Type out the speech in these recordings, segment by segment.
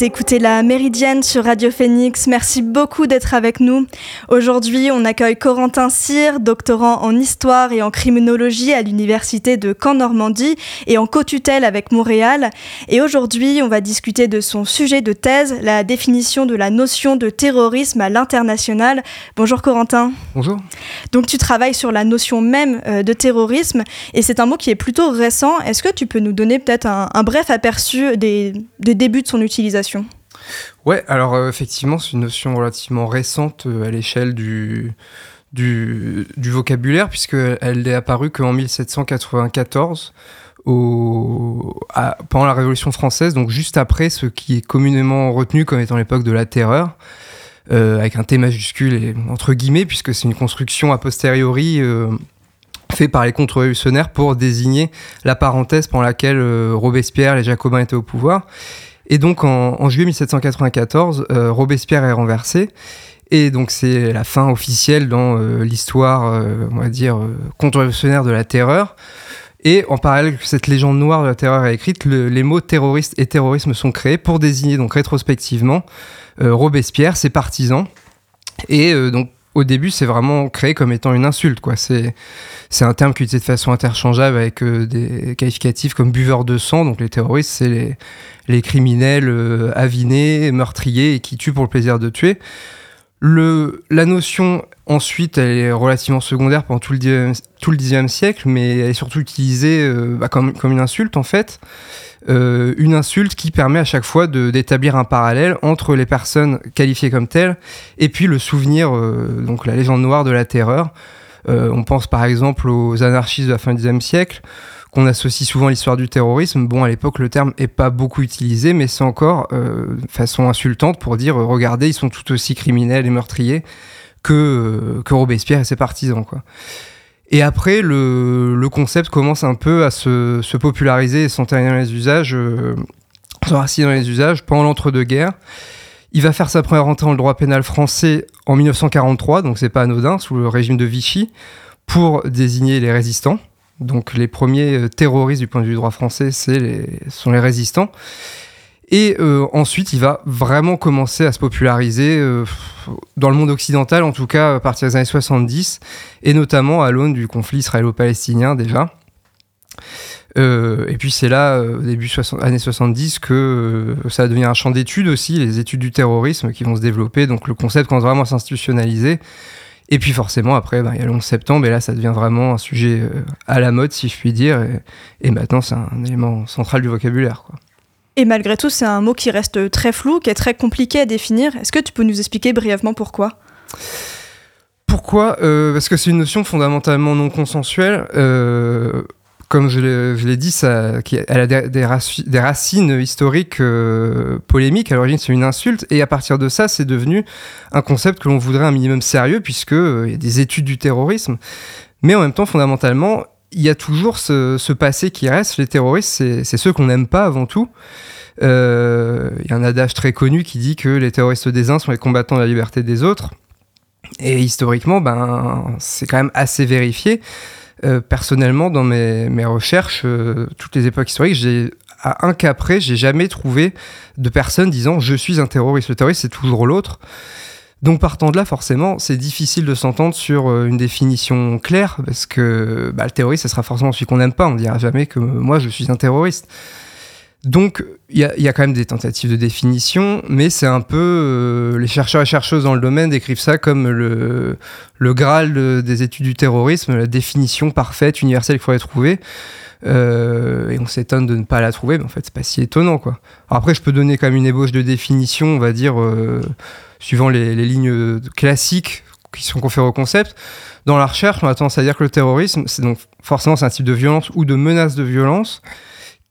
Vous écoutez la Méridienne sur Radio Phoenix. Merci beaucoup d'être avec nous. Aujourd'hui, on accueille Corentin Cyr, doctorant en histoire et en criminologie à l'université de Caen-Normandie et en co-tutelle avec Montréal. Et aujourd'hui, on va discuter de son sujet de thèse, la définition de la notion de terrorisme à l'international. Bonjour Corentin. Bonjour. Donc tu travailles sur la notion même euh, de terrorisme et c'est un mot qui est plutôt récent. Est-ce que tu peux nous donner peut-être un, bref aperçu des, des débuts de son utilisation? Ouais, alors euh, effectivement, c'est une notion relativement récente euh, à l'échelle du, du, vocabulaire, puisqu'elle est apparue qu'en 1794, au, pendant la Révolution française, donc juste après ce qui est communément retenu comme étant l'époque de la terreur. Euh, avec un T majuscule et entre guillemets, puisque c'est une construction a posteriori faite par les contre-révolutionnaires pour désigner la parenthèse pendant laquelle Robespierre, les Jacobins étaient au pouvoir. Et donc en, juillet 1794, euh, Robespierre est renversé. Et donc c'est la fin officielle dans euh, l'histoire, euh, on va dire, contre-révolutionnaire de la terreur. Et en parallèle que cette légende noire de la terreur est écrite, les mots terroriste et terrorisme sont créés pour désigner donc rétrospectivement Robespierre, ses partisans. Et donc au début, c'est vraiment créé comme étant une insulte. Quoi. C'est, un terme qui est utilisé de façon interchangeable avec euh, des qualificatifs comme buveur de sang. Donc les terroristes, c'est les, criminels euh, avinés, meurtriers et qui tuent pour le plaisir de tuer. Le, la notion, ensuite, elle est relativement secondaire pendant tout le, XIXe siècle, mais elle est surtout utilisée euh, bah, comme, comme, une insulte, en fait. Euh, une insulte qui permet à chaque fois d'établir un parallèle entre les personnes qualifiées comme telles et puis le souvenir, euh, donc la légende noire de la terreur. on pense par exemple aux anarchistes de la fin du XIXe siècle, qu'on associe souvent à l'histoire du terrorisme. Bon, à l'époque, le terme n'est pas beaucoup utilisé, mais c'est encore euh, façon insultante pour dire euh, regardez, ils sont tout aussi criminels et meurtriers que, euh, que Robespierre et ses partisans. Quoi. Et après, le, concept commence un peu à se, se populariser et dans les usages, euh, dans les usages pendant l'entre-deux-guerres. Il va faire sa première entrée dans le droit pénal français en 1943, donc c'est pas anodin, sous le régime de Vichy, pour désigner les résistants. Donc les premiers euh, terroristes du point de vue du droit français, c'est sont les résistants. Et euh, ensuite, il va vraiment commencer à se populariser euh, dans le monde occidental, en tout cas à partir des années 70, et notamment à l'aune du conflit israélo-palestinien déjà. et puis c'est là, début des années 70, que ça va devenir un champ d'études aussi, les études du terrorisme qui vont se développer. Donc le concept commence vraiment à s'institutionnaliser. Et puis forcément, après, bah, il y a le 11 septembre, et là, ça devient vraiment un sujet euh, à la mode, si je puis dire. Et, maintenant, c'est un élément central du vocabulaire. Et malgré tout, c'est un mot qui reste très flou, qui est très compliqué à définir. Est-ce que tu peux nous expliquer brièvement pourquoi? Pourquoi? Euh, Parce que c'est une notion fondamentalement non consensuelle. Euh, comme je l'ai dit, ça, elle a des, racines historiques euh, polémiques. À l'origine, c'est une insulte. Et à partir de ça, c'est devenu un concept que l'on voudrait un minimum sérieux, puisqu'il euh, y a des études du terrorisme. Mais en même temps, fondamentalement, il y a toujours ce, passé qui reste. Les terroristes, c'est ceux qu'on n'aime pas avant tout. Euh, il y a un adage très connu qui dit que les terroristes des uns sont les combattants de la liberté des autres. Et historiquement, ben, c'est quand même assez vérifié. Euh, personnellement, dans mes, recherches, euh, toutes les époques historiques, à un cas près, j'ai jamais trouvé de personne disant je suis un terroriste. Le terroriste, c'est toujours l'autre. Donc partant de là, forcément, c'est difficile de s'entendre sur euh, une définition claire, parce que bah, le terroriste, ce sera forcément celui qu'on n'aime pas. On ne dira jamais que moi, je suis un terroriste. Donc, il y, a quand même des tentatives de définition, mais c'est un peu. Euh, les chercheurs et chercheuses dans le domaine décrivent ça comme le, le Graal des études du terrorisme, la définition parfaite, universelle qu'il faudrait trouver. Euh, et on s'étonne de ne pas la trouver, mais en fait, c'est pas si étonnant, quoi. après, je peux donner quand même une ébauche de définition, on va dire, suivant les, lignes classiques qui sont conférées au concept. Dans la recherche, on a tendance à dire que le terrorisme, c'est donc forcément c'est un type de violence ou de menace de violence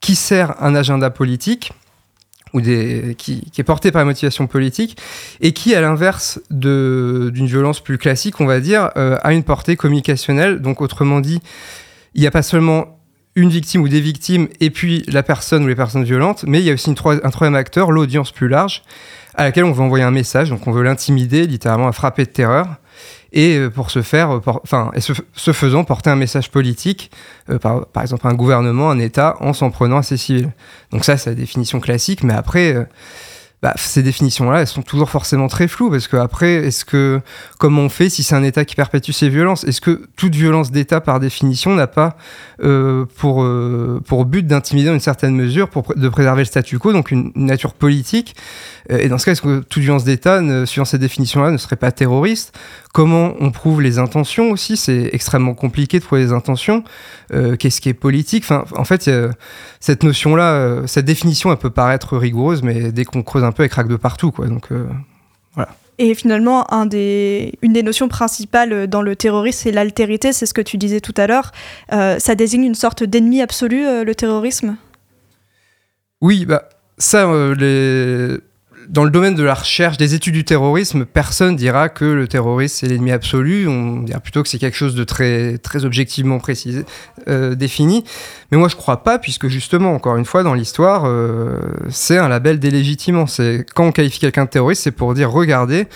qui sert un agenda politique ou qui, est porté par la motivation politique et qui, à l'inverse d'une violence plus classique, on va dire, euh, a une portée communicationnelle. Donc, autrement dit, il n'y a pas seulement une victime ou des victimes et puis la personne ou les personnes violentes, mais il y a aussi un troisième acteur, l'audience plus large, à laquelle on veut envoyer un message. Donc, on veut l'intimider, littéralement, à frapper de terreur et euh, pour ce faire, euh, enfin, et ce, faisant, porter un message politique, euh, par, par, exemple un gouvernement, un État, en s'en prenant à ses civils. Donc ça, c'est la définition classique, mais après, bah, ces définitions-là, elles sont toujours forcément très floues parce que après, est-ce que comment on fait si c'est un État qui perpétue ces violences? Est-ce que toute violence d'État, par définition, n'a pas euh, pour euh, pour but d'intimider une certaine mesure, de préserver le statu quo, donc une, nature politique? Et dans ce cas, est-ce que toute violence d'État, suivant ces définitions-là, ne serait pas terroriste? Comment on prouve les intentions aussi C'est extrêmement compliqué de prouver les intentions. Qu'est-ce qui est politique Enfin, en fait, cette notion-là, cette définition, elle peut paraître rigoureuse, mais dès qu'on creuse un peu, elle craque de partout, quoi. Donc voilà. Et finalement, un des, une des notions principales dans le terrorisme, c'est l'altérité, c'est ce que tu disais tout à l'heure. Euh, ça désigne une sorte d'ennemi absolu, euh, le terrorisme? Oui, bah, ça, euh, les dans le domaine de la recherche, des études du terrorisme, personne dira que le terrorisme c'est l'ennemi absolu. On dira plutôt que c'est quelque chose de très, très objectivement précisé, euh, défini. Mais moi je crois pas, puisque justement, encore une fois, dans l'histoire, euh, c'est un label délégitimant. C'est quand on qualifie quelqu'un de terroriste, c'est pour dire regardez,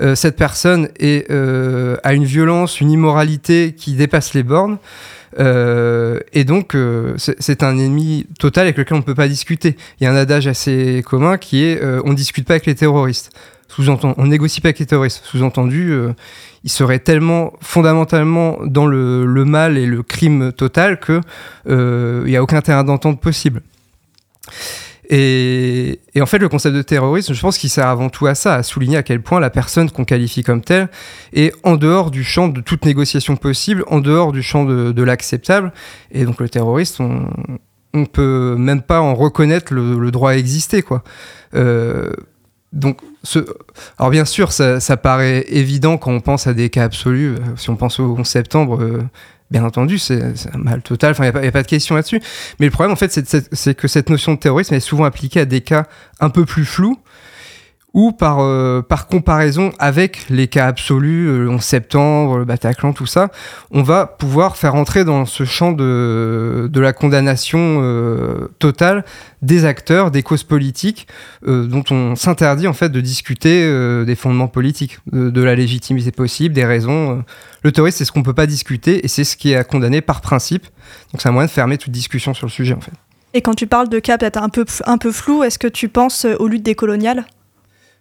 euh, cette personne est, a une violence, une immoralité qui dépasse les bornes. Euh, et donc, euh, c'est un ennemi total avec lequel on ne peut pas discuter. Il y a un adage assez commun qui est euh, on ne discute pas avec les terroristes. Sous-entendu, on négocie pas avec les terroristes. Sous-entendu, ils seraient tellement fondamentalement dans le, le, mal et le crime total qu'il n'y a aucun terrain d'entente possible. Et, en fait, le concept de terrorisme, je pense qu'il sert avant tout à ça, à souligner à quel point la personne qu'on qualifie comme telle est en dehors du champ de toute négociation possible, en dehors du champ de, l'acceptable. Et donc le terroriste, on, ne peut même pas en reconnaître le, droit à exister, quoi. Euh, donc, alors bien sûr, ça, paraît évident quand on pense à des cas absolus. Si on pense au 11 septembre, euh, Bien entendu, c'est un mal total, il n'y a, a, pas de question là-dessus. Mais le problème, en fait, c'est que cette notion de terrorisme est souvent appliquée à des cas un peu plus flous, ou par, euh, par comparaison avec les cas absolus, euh, le 11 septembre, le Bataclan, tout ça, on va pouvoir faire entrer dans ce champ de, de la condamnation euh, totale des acteurs, des causes politiques, dont on s'interdit en fait de discuter des fondements politiques, de, la légitimité possible, des raisons. Le terrorisme, c'est ce qu'on ne peut pas discuter et c'est ce qui est à condamner par principe. Donc c'est un moyen de fermer toute discussion sur le sujet en fait. Et quand tu parles de cas peut-être un peu, un peu flou, est-ce que tu penses aux luttes décoloniales?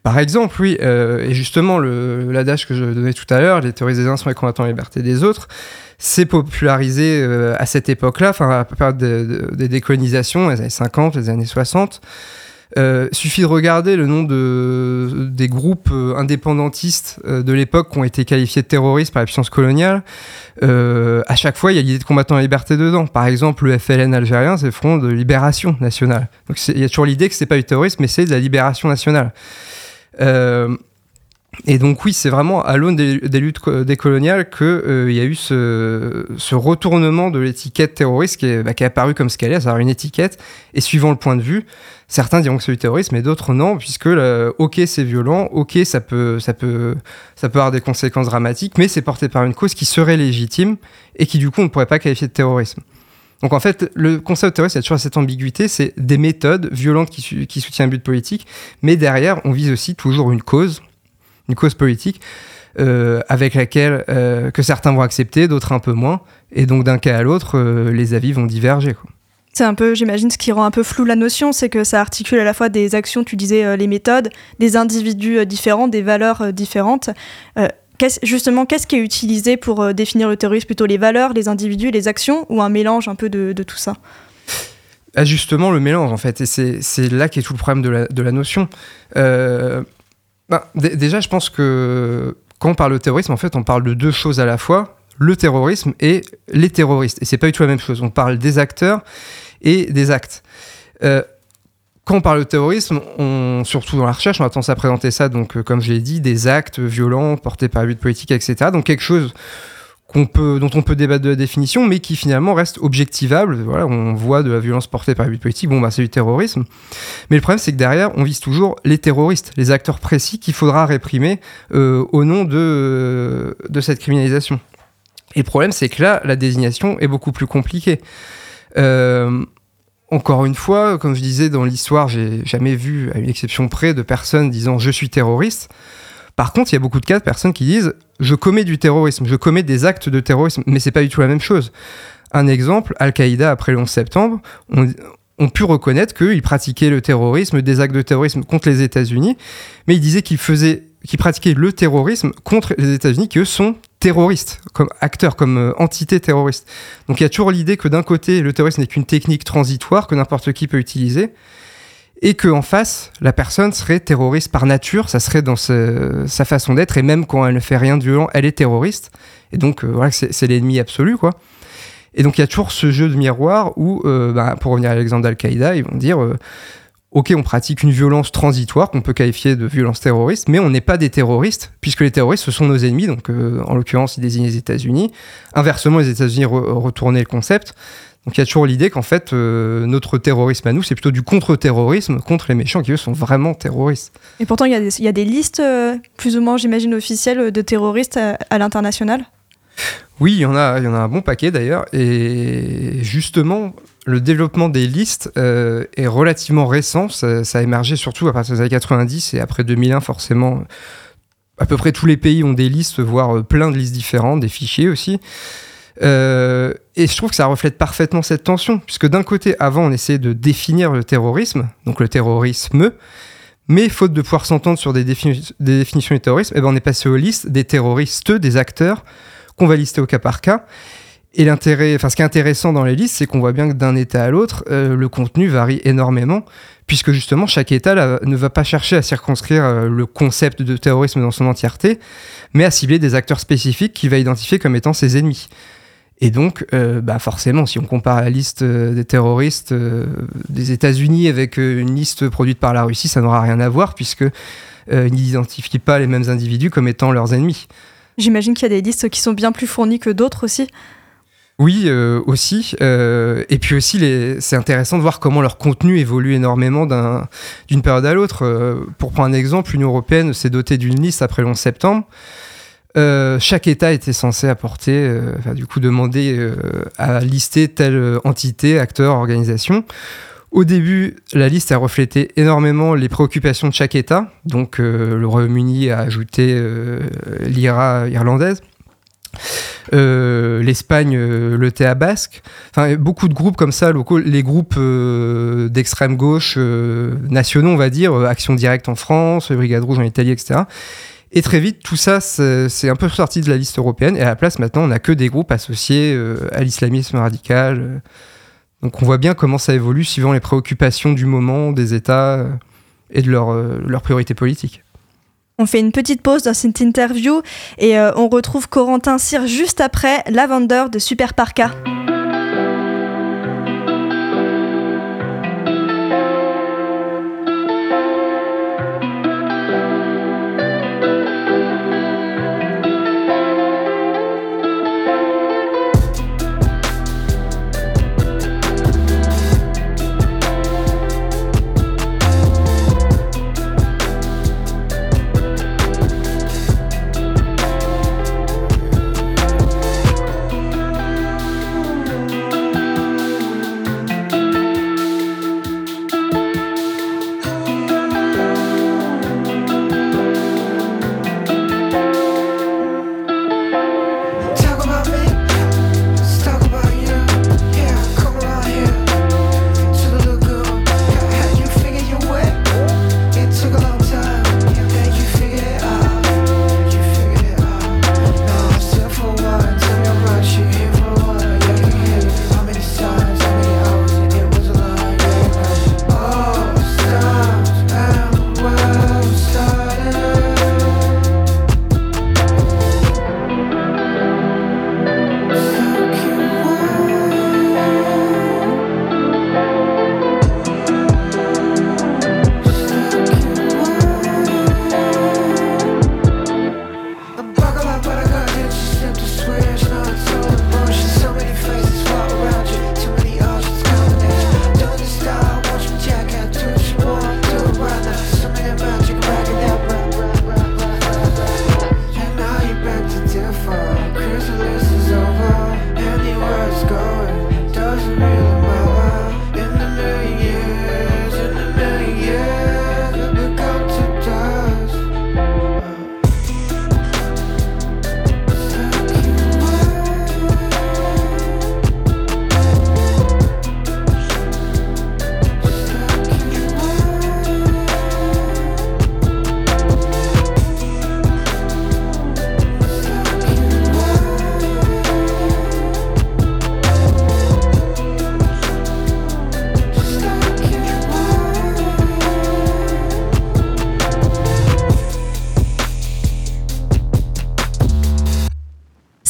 Par exemple, oui, euh, et justement, l'adage que je donnais tout à l'heure, les théories des uns sont les combattants la liberté des autres, c'est popularisé euh, à cette époque-là, enfin, à la période des décolonisations, les années 50, les années 60. Euh, suffit de regarder le nom de, des groupes indépendantistes de l'époque qui ont été qualifiés de terroristes par la puissance coloniale. à chaque fois, il y a l'idée de combattants la liberté dedans. Par exemple, le FLN algérien, c'est le Front de Libération Nationale. Donc il y a toujours l'idée que c'est pas du terrorisme, mais c'est de la libération nationale. Euh, et donc oui, c'est vraiment à l'aune des, luttes décoloniales qu'il euh, y a eu ce, retournement de l'étiquette terroriste qui est, bah, qui est apparu comme ce qu'elle est, savoir une étiquette, et suivant le point de vue, certains diront que c'est du terrorisme, mais d'autres non, puisque ok c'est violent, ok ça peut, ça, peut, ça peut avoir des conséquences dramatiques, mais c'est porté par une cause qui serait légitime et qui du coup on ne pourrait pas qualifier de terrorisme. Donc en fait, le concept terroriste, il y a toujours cette ambiguïté, c'est des méthodes violentes qui, soutiennent un but politique, mais derrière, on vise aussi toujours une cause, une cause politique, euh, avec laquelle euh, que certains vont accepter, d'autres un peu moins, et donc d'un cas à l'autre, euh, les avis vont diverger. C'est un peu, j'imagine, ce qui rend un peu flou la notion, c'est que ça articule à la fois des actions, tu disais les méthodes, des individus différents, des valeurs différentes justement, qu'est-ce qui est utilisé pour euh, définir le terrorisme? Plutôt les valeurs, les individus, les actions ou un mélange un peu de, tout ça? Ah, Justement, le mélange, en fait. Et c'est là qu'est tout le problème de la, notion. Euh, bah, déjà, je pense que quand on parle de terrorisme, en fait, on parle de deux choses à la fois le terrorisme et les terroristes. Et c'est pas du tout la même chose. On parle des acteurs et des actes. Euh, quand on parle de terrorisme, on, surtout dans la recherche, on a tendance à présenter ça, donc, euh, comme je l'ai dit, des actes violents portés par but politique, etc. Donc quelque chose qu'on peut, dont on peut débattre de la définition, mais qui finalement reste objectivable. Voilà, on voit de la violence portée par but politique, bon, bah, c'est du terrorisme. Mais le problème, c'est que derrière, on vise toujours les terroristes, les acteurs précis qu'il faudra réprimer euh, au nom de, de cette criminalisation. Et le problème, c'est que là, la désignation est beaucoup plus compliquée. Euh, encore une fois, comme je disais dans l'histoire, j'ai jamais vu, à une exception près, de personnes disant je suis terroriste. Par contre, il y a beaucoup de cas de personnes qui disent je commets du terrorisme, je commets des actes de terrorisme, mais c'est pas du tout la même chose. Un exemple, Al-Qaïda après le 11 septembre, ont pu reconnaître qu'ils pratiquaient le terrorisme, des actes de terrorisme contre les États-Unis, mais ils disaient qu'ils faisaient, qu'ils pratiquaient le terrorisme contre les États-Unis, qui eux sont terroristes, comme acteurs, comme euh, entités terroristes. Donc il y a toujours l'idée que d'un côté, le terrorisme n'est qu'une technique transitoire que n'importe qui peut utiliser, et qu'en face, la personne serait terroriste par nature, ça serait dans sa façon d'être, et même quand elle ne fait rien de violent, elle est terroriste. Et donc, euh, voilà, c'est l'ennemi absolu, quoi. Et donc, il y a toujours ce jeu de miroir où, euh, bah, pour revenir à l'exemple d'Al-Qaïda, ils vont dire euh, Ok, on pratique une violence transitoire qu'on peut qualifier de violence terroriste, mais on n'est pas des terroristes, puisque les terroristes, ce sont nos ennemis. Donc, en l'occurrence, ils désignent les États-Unis. Inversement, les États-Unis retournaient le concept. Donc il y a toujours l'idée qu'en fait, euh, notre terrorisme à nous, c'est plutôt du contre-terrorisme contre les méchants qui, eux, sont vraiment terroristes. Et pourtant, il y, a des listes, euh, plus ou moins, j'imagine, officielles de terroristes à, l'international? Oui, il y, en a, il y en a un bon paquet d'ailleurs. Et justement, le développement des listes euh, est relativement récent. Ça, a émergé surtout à partir des années 90 et après 2001, forcément. À peu près tous les pays ont des listes, voire plein de listes différentes, des fichiers aussi. Euh, et je trouve que ça reflète parfaitement cette tension, puisque d'un côté, avant, on essayait de définir le terrorisme, donc le terrorisme, mais faute de pouvoir s'entendre sur des, des, définitions du terrorisme, eh ben on est passé aux listes des terroristes, des acteurs, qu'on va lister au cas par cas. Et l'intérêt, enfin, ce qui est intéressant dans les listes, c'est qu'on voit bien que d'un État à l'autre, euh, le contenu varie énormément, puisque justement, chaque État ne va pas chercher à circonscrire euh, le concept de terrorisme dans son entièreté, mais à cibler des acteurs spécifiques qu'il va identifier comme étant ses ennemis. Et donc, euh, bah forcément, si on compare la liste des terroristes des États-Unis avec une liste produite par la Russie, ça n'aura rien à voir puisque ils n'identifient pas les mêmes individus comme étant leurs ennemis. J'imagine qu'il y a des listes qui sont bien plus fournies que d'autres aussi. Oui, aussi. et puis aussi, c'est intéressant de voir comment leur contenu évolue énormément d'une période à l'autre. pour prendre un exemple, l'Union européenne s'est dotée d'une liste après le 11 septembre. Euh, chaque État était censé apporter, euh, du coup, demander euh, à lister telle entité, acteur, organisation. Au début, la liste a reflété énormément les préoccupations de chaque État. Donc, le Royaume-Uni a ajouté l'IRA irlandaise. l'Espagne, le TA basque, beaucoup de groupes comme ça, les groupes d'extrême gauche nationaux, on va dire, Action Directe en France, Brigade Rouge en Italie, etc. Et très vite, tout ça, c'est un peu sorti de la liste européenne. Et à la place, maintenant, on n'a que des groupes associés euh, à l'islamisme radical. Euh. Donc on voit bien comment ça évolue suivant les préoccupations du moment des États euh, et de leurs priorités politiques. On fait une petite pause dans cette interview et on retrouve Corentin Cyr juste après, la vendeur de Super Parka.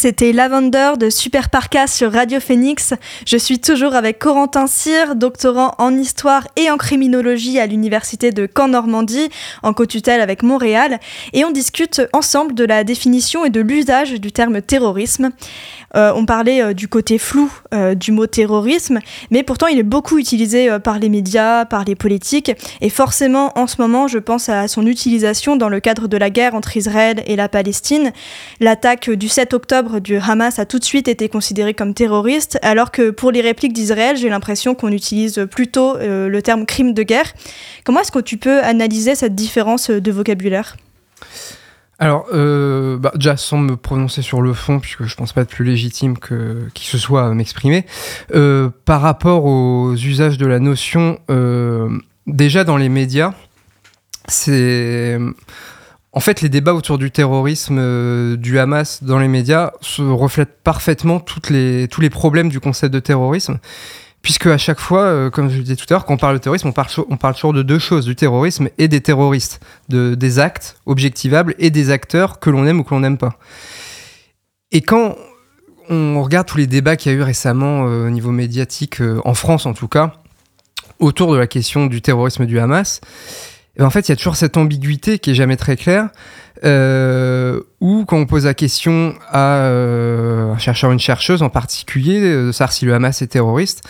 C'était Lavender de Super Parka sur Radio Phoenix. Je suis toujours avec Corentin Cyr, doctorant en histoire et en criminologie à l'université de Caen-Normandie, en co-tutelle avec Montréal, et on discute ensemble de la définition et de l'usage du terme terrorisme. Euh, on parlait euh, du côté flou euh, du mot terrorisme, mais pourtant il est beaucoup utilisé par les médias, par les politiques, et forcément en ce moment je pense à son utilisation dans le cadre de la guerre entre Israël et la Palestine. L'attaque du 7 octobre du Hamas a tout de suite été considérée comme terroriste, alors que pour les répliques d'Israël, j'ai l'impression qu'on utilise plutôt le terme crime de guerre. Comment est-ce que tu peux analyser cette différence de vocabulaire? Alors, euh, bah, déjà sans me prononcer sur le fond, puisque je pense pas être plus légitime que qui se soit à m'exprimer, euh, par rapport aux usages de la notion, euh, déjà dans les médias, c'est en fait les débats autour du terrorisme du Hamas dans les médias se reflètent parfaitement les, tous les problèmes du concept de terrorisme puisque à chaque fois, euh, comme je le disais tout à l'heure, quand on parle de terrorisme, on parle, toujours de deux choses, du terrorisme et des terroristes, de, des actes objectivables et des acteurs que l'on aime ou que l'on n'aime pas. Et quand on regarde tous les débats qu'il y a eu récemment euh, au niveau médiatique, euh, en France en tout cas, autour de la question du terrorisme du Hamas, en fait, il y a toujours cette ambiguïté qui est jamais très claire. Euh, quand on pose la question à euh, un chercheur ou une chercheuse en particulier, euh, de savoir si le Hamas est terroriste,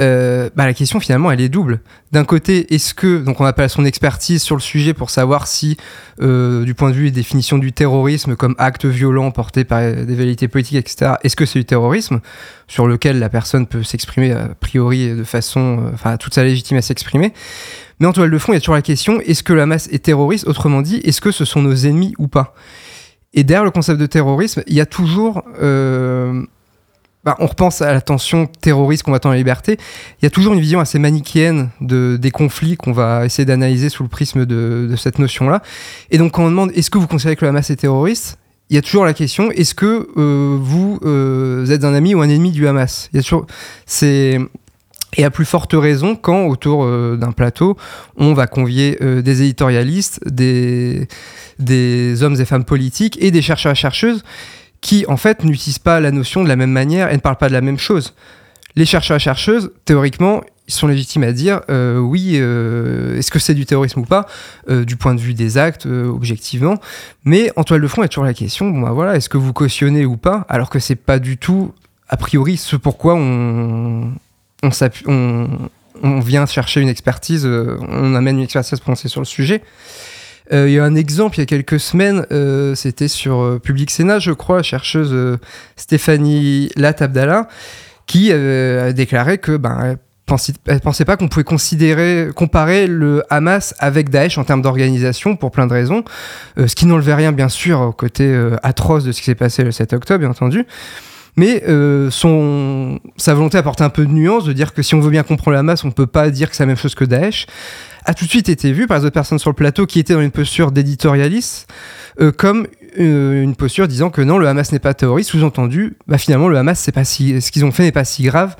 euh, bah, la question finalement elle est double. D'un côté, est-ce que, donc on appelle à son expertise sur le sujet pour savoir si, euh, du point de vue des définitions du terrorisme comme acte violent porté par des vérités politiques, etc., est-ce que c'est du terrorisme sur lequel la personne peut s'exprimer a priori de façon, enfin, toute sa légitime à s'exprimer? Mais en toile de fond, il y a toujours la question est-ce que la masse est terroriste? Autrement dit, est-ce que ce sont nos ennemis ou pas? Et derrière le concept de terrorisme, il y a toujours. Euh, bah, on repense à la tension terroriste dans la liberté. Il y a toujours une vision assez manichéenne de, des conflits qu'on va essayer d'analyser sous le prisme de, cette notion-là. Et donc, quand on demande est-ce que vous considérez que la masse est terroriste? Il y a toujours la question est-ce que euh, vous, euh, êtes un ami ou un ennemi du Hamas? Il y a toujours c'est et à plus forte raison quand, autour euh, d'un plateau, on va convier euh, des éditorialistes, des, hommes et femmes politiques et des chercheurs et chercheuses qui, en fait, n'utilisent pas la notion de la même manière et ne parlent pas de la même chose. Les chercheurs et chercheuses, théoriquement, ils sont légitimes à dire euh, oui, est-ce que c'est du terrorisme ou pas, du point de vue des actes, objectivement. Mais en toile de fond, il y a toujours la question bon, bah, voilà, est-ce que vous cautionnez ou pas, alors que c'est pas du tout, a priori, ce pourquoi on on, vient chercher une expertise, euh, on amène une expertise prononcée sur le sujet. Euh, il y a un exemple il y a quelques semaines, euh, c'était sur Public Sénat, je crois, chercheuse Stéphanie Latabdala, qui a déclaré que ben, elle pensait pas qu'on pouvait considérer, comparer le Hamas avec Daesh en termes d'organisation pour plein de raisons, ce qui n'enlevait rien bien sûr au côté atroce de ce qui s'est passé le 7 octobre, bien entendu. Mais euh, son, sa volonté apporter un peu de nuance, de dire que si on veut bien comprendre la masse, on ne peut pas dire que c'est la même chose que Daesh, a tout de suite été vu par les autres personnes sur le plateau qui étaient dans une posture d'éditorialiste, euh, comme euh, une posture disant que non, le Hamas n'est pas terroriste, sous-entendu, bah, finalement, le Hamas, c'est pas si, ce qu'ils ont fait n'est pas si grave.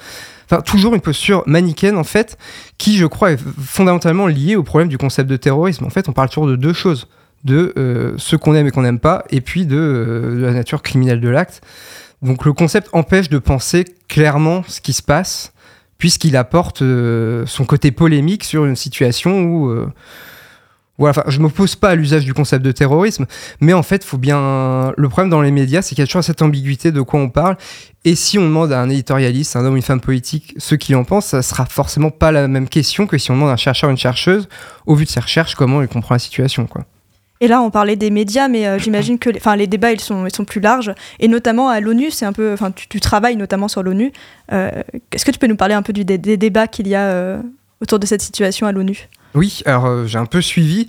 Enfin, toujours une posture manichéenne, en fait, qui, je crois, est fondamentalement liée au problème du concept de terrorisme. En fait, on parle toujours de deux choses de ce qu'on aime et qu'on n'aime pas, et puis de la nature criminelle de l'acte. Donc le concept empêche de penser clairement ce qui se passe, puisqu'il apporte euh, son côté polémique sur une situation où... Euh, voilà, je ne m'oppose pas à l'usage du concept de terrorisme, mais en fait, faut bien. Le problème dans les médias, c'est qu'il y a toujours cette ambiguïté de quoi on parle. Et si on demande à un éditorialiste, un homme ou une femme politique, ce qu'il en pense, ça sera forcément pas la même question que si on demande à un chercheur ou une chercheuse, au vu de ses recherches, comment il comprend la situation. Quoi. Et là, on parlait des médias, mais euh, j'imagine que enfin, les débats, ils sont, ils sont plus larges. Et notamment à l'ONU, c'est un peu, tu, travailles notamment sur l'ONU. Euh, est-ce que tu peux nous parler un peu des, débats qu'il y a euh, autour de cette situation à l'ONU? Oui, alors j'ai un peu suivi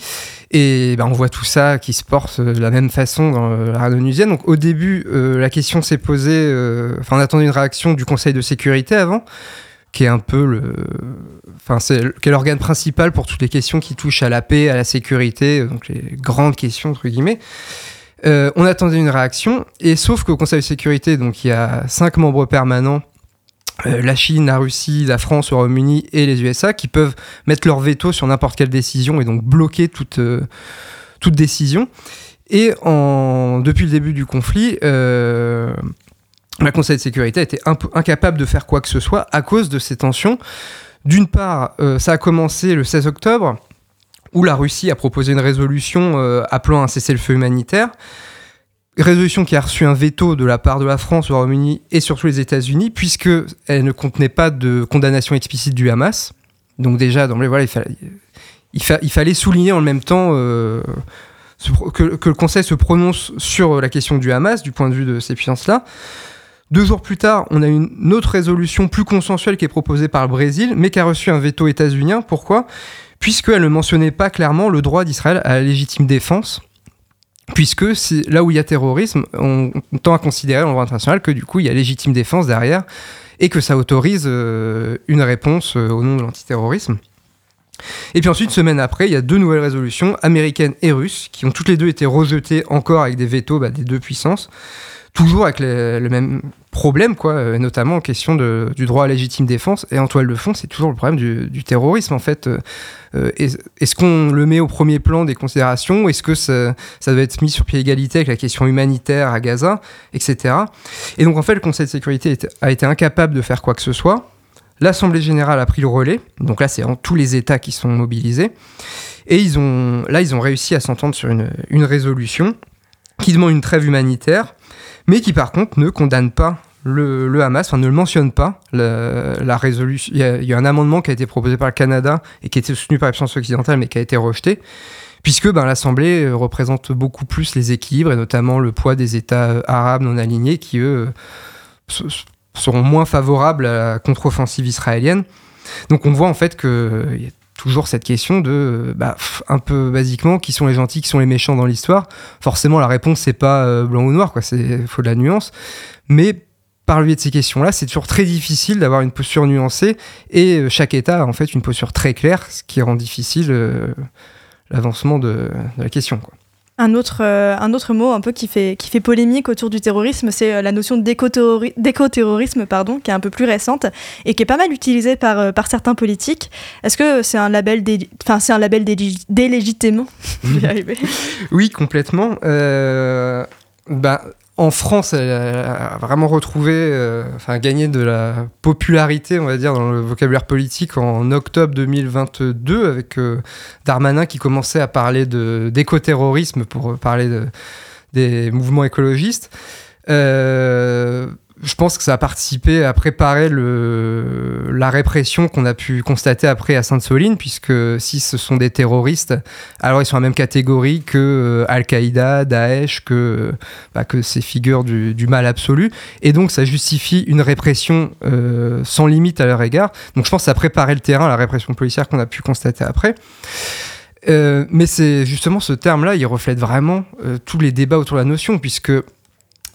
et ben, on voit tout ça qui se porte de la même façon dans la radio onusienne. Donc au début, la question s'est posée, enfin on attendait une réaction du Conseil de sécurité avant, qui est un peu le, enfin c'est l'organe principal pour toutes les questions qui touchent à la paix, à la sécurité, donc les grandes questions entre guillemets. Euh, on attendait une réaction et sauf qu'au Conseil de sécurité, donc il y a cinq membres permanents. Euh, la Chine, la Russie, la France, le Royaume-Uni et les USA qui peuvent mettre leur veto sur n'importe quelle décision et donc bloquer toute, euh, toute décision. Et en, depuis le début du conflit, le Conseil de sécurité a été incapable de faire quoi que ce soit à cause de ces tensions. D'une part, euh, ça a commencé le 16 octobre, où la Russie a proposé une résolution euh, appelant à un cessez-le-feu humanitaire. Résolution qui a reçu un veto de la part de la France, du Royaume-Uni et surtout les États-Unis, puisque elle ne contenait pas de condamnation explicite du Hamas. Donc déjà, voilà, il, fallait, souligner en même temps euh, que, le Conseil se prononce sur la question du Hamas du point de vue de ces puissances-là. Deux jours plus tard, on a une autre résolution plus consensuelle qui est proposée par le Brésil, mais qui a reçu un veto états-unien. Pourquoi? Puisqu'elle ne mentionnait pas clairement le droit d'Israël à la légitime défense puisque là où il y a terrorisme, on, tend à considérer le droit international que du coup il y a légitime défense derrière et que ça autorise euh, une réponse euh, au nom de l'antiterrorisme. Et puis ensuite, semaine après, il y a deux nouvelles résolutions, américaines et russes, qui ont toutes les deux été rejetées encore avec des vétos bah, des deux puissances toujours avec le même problème, quoi, euh, notamment en question du droit à légitime défense. Et en toile de fond, c'est toujours le problème du, terrorisme, en fait. Euh, euh, est-ce qu'on le met au premier plan des considérations? Est-ce que ça, ça, doit être mis sur pied égalité avec la question humanitaire à Gaza, etc. Et donc, en fait, le Conseil de sécurité a été incapable de faire quoi que ce soit. L'Assemblée générale a pris le relais. Donc là, c'est tous les États qui sont mobilisés. Et ils ont, là, ils ont réussi à s'entendre sur une, résolution qui demande une trêve humanitaire mais qui par contre ne condamne pas le, Hamas, enfin ne le mentionne pas. La, résolution, il y, a, un amendement qui a été proposé par le Canada et qui a été soutenu par la occidentale, mais qui a été rejeté, puisque ben, l'Assemblée euh, représente beaucoup plus les équilibres et notamment le poids des États euh, arabes non alignés qui eux seront moins favorables à la contre-offensive israélienne. Donc on voit en fait que y a toujours cette question de, bah, un peu basiquement, qui sont les gentils, qui sont les méchants dans l'histoire. Forcément, la réponse, c'est pas euh, blanc ou noir, quoi, c'est faut de la nuance. Mais par le biais de ces questions-là, c'est toujours très difficile d'avoir une posture nuancée et euh, chaque État a en fait une posture très claire, ce qui rend difficile euh, l'avancement de, de, la question. Quoi. Un autre, euh, un autre mot un peu qui fait, qui fait polémique autour du terrorisme, c'est euh, la notion d'éco-terrorisme, pardon, qui est un peu plus récente et qui est pas mal utilisée par, euh, par certains politiques. Est-ce que c'est un label, enfin, c'est un label Oui, complètement. bah, en France, elle a vraiment retrouvé, euh, enfin gagné de la popularité, on va dire, dans le vocabulaire politique en octobre 2022 avec euh, Darmanin qui commençait à parler d'écoterrorisme pour parler de, des mouvements écologistes. Euh, je pense que ça a participé à préparer la répression qu'on a pu constater après à Sainte-Soline, puisque si ce sont des terroristes, alors ils sont la même catégorie que euh, Al-Qaïda, Daesh, que, bah, que ces figures du, mal absolu. Et donc ça justifie une répression euh, sans limite à leur égard. Donc je pense que ça a préparé le terrain à la répression policière qu'on a pu constater après. Euh, mais c'est justement ce terme-là, il reflète vraiment euh, tous les débats autour de la notion, puisque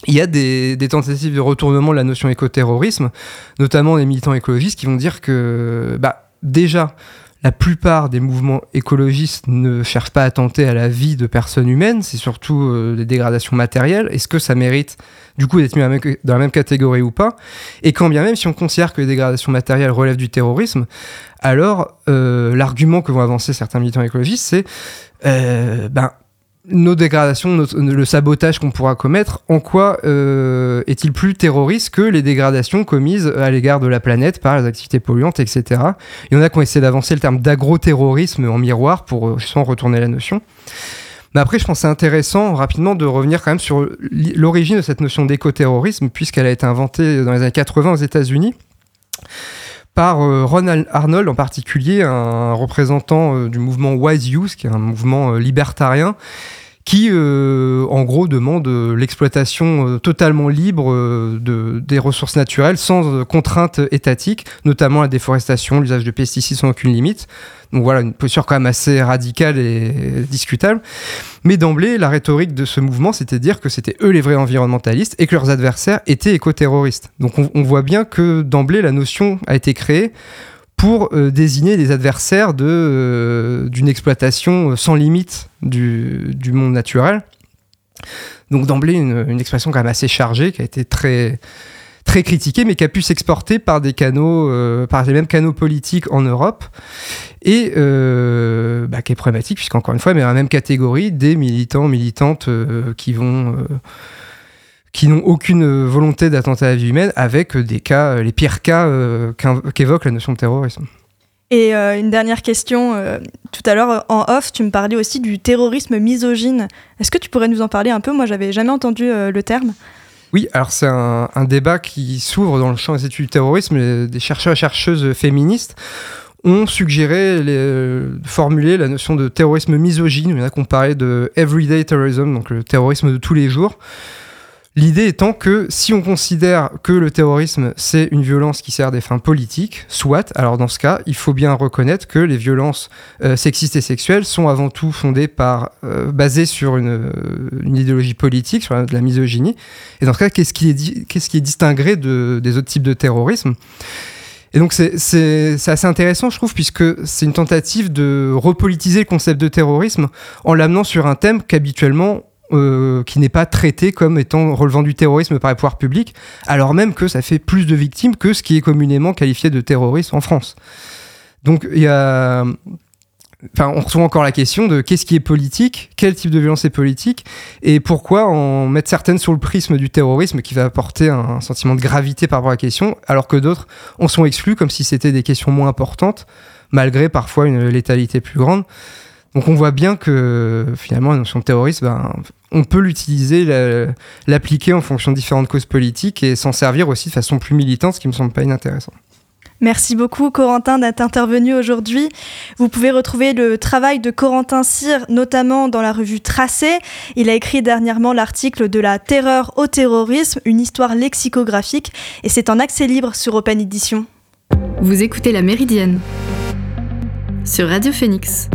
il y a des, tentatives de retournement de la notion écoterrorisme, notamment des militants écologistes qui vont dire que bah, déjà, la plupart des mouvements écologistes ne cherchent pas à tenter à la vie de personnes humaines, c'est surtout euh, des dégradations matérielles. Est-ce que ça mérite du coup d'être mis dans la même catégorie ou pas? Et quand bien même, si on considère que les dégradations matérielles relèvent du terrorisme, alors euh, l'argument que vont avancer certains militants écologistes, c'est euh, ben nos dégradations, le sabotage qu'on pourra commettre, en quoi euh, est-il plus terroriste que les dégradations commises à l'égard de la planète par les activités polluantes, etc. Il y en a qui ont essayé d'avancer le terme d'agroterrorisme en miroir pour euh, sans retourner la notion. Mais après, je pense que c'est intéressant rapidement de revenir quand même sur l'origine de cette notion d'écoterrorisme, puisqu'elle a été inventée dans les années 80 aux États-Unis par euh, Ron Arnold en particulier, un représentant du mouvement Wise Youth, qui est un mouvement libertarien, qui, euh, en gros, demande euh, l'exploitation euh, totalement libre de, des ressources naturelles sans contraintes étatiques, notamment la déforestation, l'usage de pesticides sans aucune limite. Donc voilà, une posture quand même assez radicale et discutable. Mais d'emblée, la rhétorique de ce mouvement, c'était de dire que c'était eux les vrais environnementalistes et que leurs adversaires étaient éco-terroristes. Donc on voit bien que d'emblée, la notion a été créée pour euh, désigner des adversaires euh, d'une exploitation sans limite du, du, monde naturel. Donc d'emblée, une, expression quand même assez chargée, qui a été très, très critiqué, mais qui a pu s'exporter par des canaux, par les mêmes canaux politiques en Europe, et bah, qui est problématique, puisqu'encore une fois, mais dans la même catégorie, des militants, militantes qui vont qui n'ont aucune volonté d'attentat à la vie humaine, avec des cas, les pires cas qu'évoque la notion de terrorisme. Et euh, une dernière question, euh, tout à l'heure en off, tu me parlais aussi du terrorisme misogyne. Est-ce que tu pourrais nous en parler un peu? Moi, j'avais jamais entendu euh, le terme. Oui, alors c'est un, débat qui s'ouvre dans le champ des études du terrorisme. des chercheurs et chercheuses féministes ont suggéré de formuler la notion de terrorisme misogyne. Il y en a de everyday terrorism, donc le terrorisme de tous les jours. L'idée étant que si on considère que le terrorisme c'est une violence qui sert des fins politiques, soit, alors dans ce cas, il faut bien reconnaître que les violences euh, sexistes et sexuelles sont avant tout fondées par, euh, basées sur une, idéologie politique, sur de la misogynie. Et dans ce cas, qu'est-ce qui est, qu'est-ce qui est distingué de, des autres types de terrorisme? Et donc c'est assez intéressant, je trouve, puisque c'est une tentative de repolitiser le concept de terrorisme en l'amenant sur un thème qu'habituellement euh, qui n'est pas traité comme étant relevant du terrorisme par les pouvoirs publics, alors même que ça fait plus de victimes que ce qui est communément qualifié de terrorisme en France. Donc on retrouve encore la question de qu'est-ce qui est politique, quel type de violence est politique, et pourquoi en mettre certaines sur le prisme du terrorisme qui va apporter un, sentiment de gravité par rapport à la question, alors que d'autres en sont exclus comme si c'était des questions moins importantes, malgré parfois une létalité plus grande. Donc on voit bien que finalement la notion de terrorisme, ben, on peut l'utiliser, l'appliquer en fonction de différentes causes politiques et s'en servir aussi de façon plus militante, ce qui me semble pas inintéressant. Merci beaucoup Corentin d'être intervenu aujourd'hui. Vous pouvez retrouver le travail de Corentin Cyr notamment dans la revue Tracé. Il a écrit dernièrement l'article de la terreur au terrorisme, une histoire lexicographique et c'est en accès libre sur Open Edition. Vous écoutez La Méridienne sur Radio Phoenix.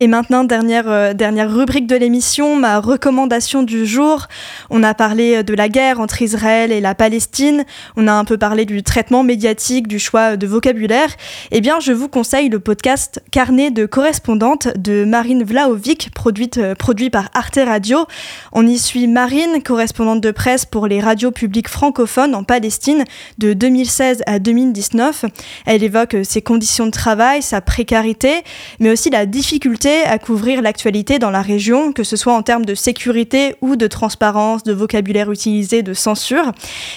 Et maintenant, dernière, euh, dernière rubrique de l'émission, ma recommandation du jour. On a parlé de la guerre entre Israël et la Palestine. On a un peu parlé du traitement médiatique, du choix de vocabulaire. Eh bien, je vous conseille le podcast Carnet de correspondante de Marine Vlaovic, produite, euh, produit par Arte Radio. On y suit Marine, correspondante de presse pour les radios publiques francophones en Palestine de 2016 à 2019. Elle évoque euh, ses conditions de travail, sa précarité, mais aussi la difficulté à couvrir l'actualité dans la région, que ce soit en termes de sécurité ou de transparence, de vocabulaire utilisé, de censure.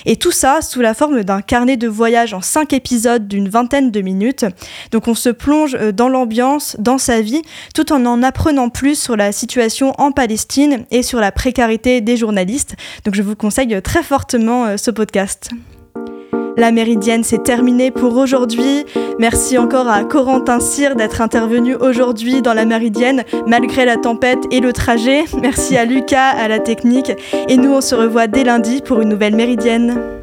Et tout ça sous la forme d'un carnet de voyage en cinq épisodes d'une vingtaine de minutes. Donc on se plonge euh, dans l'ambiance, dans sa vie, tout en en apprenant plus sur la situation en Palestine et sur la précarité des journalistes. Donc je vous conseille très fortement euh, ce podcast. La Méridienne, c'est terminé pour aujourd'hui. Merci encore à Corentin Cyr d'être intervenu aujourd'hui dans la Méridienne, malgré la tempête et le trajet. Merci à Lucas, à la technique. Et nous, on se revoit dès lundi pour une nouvelle Méridienne.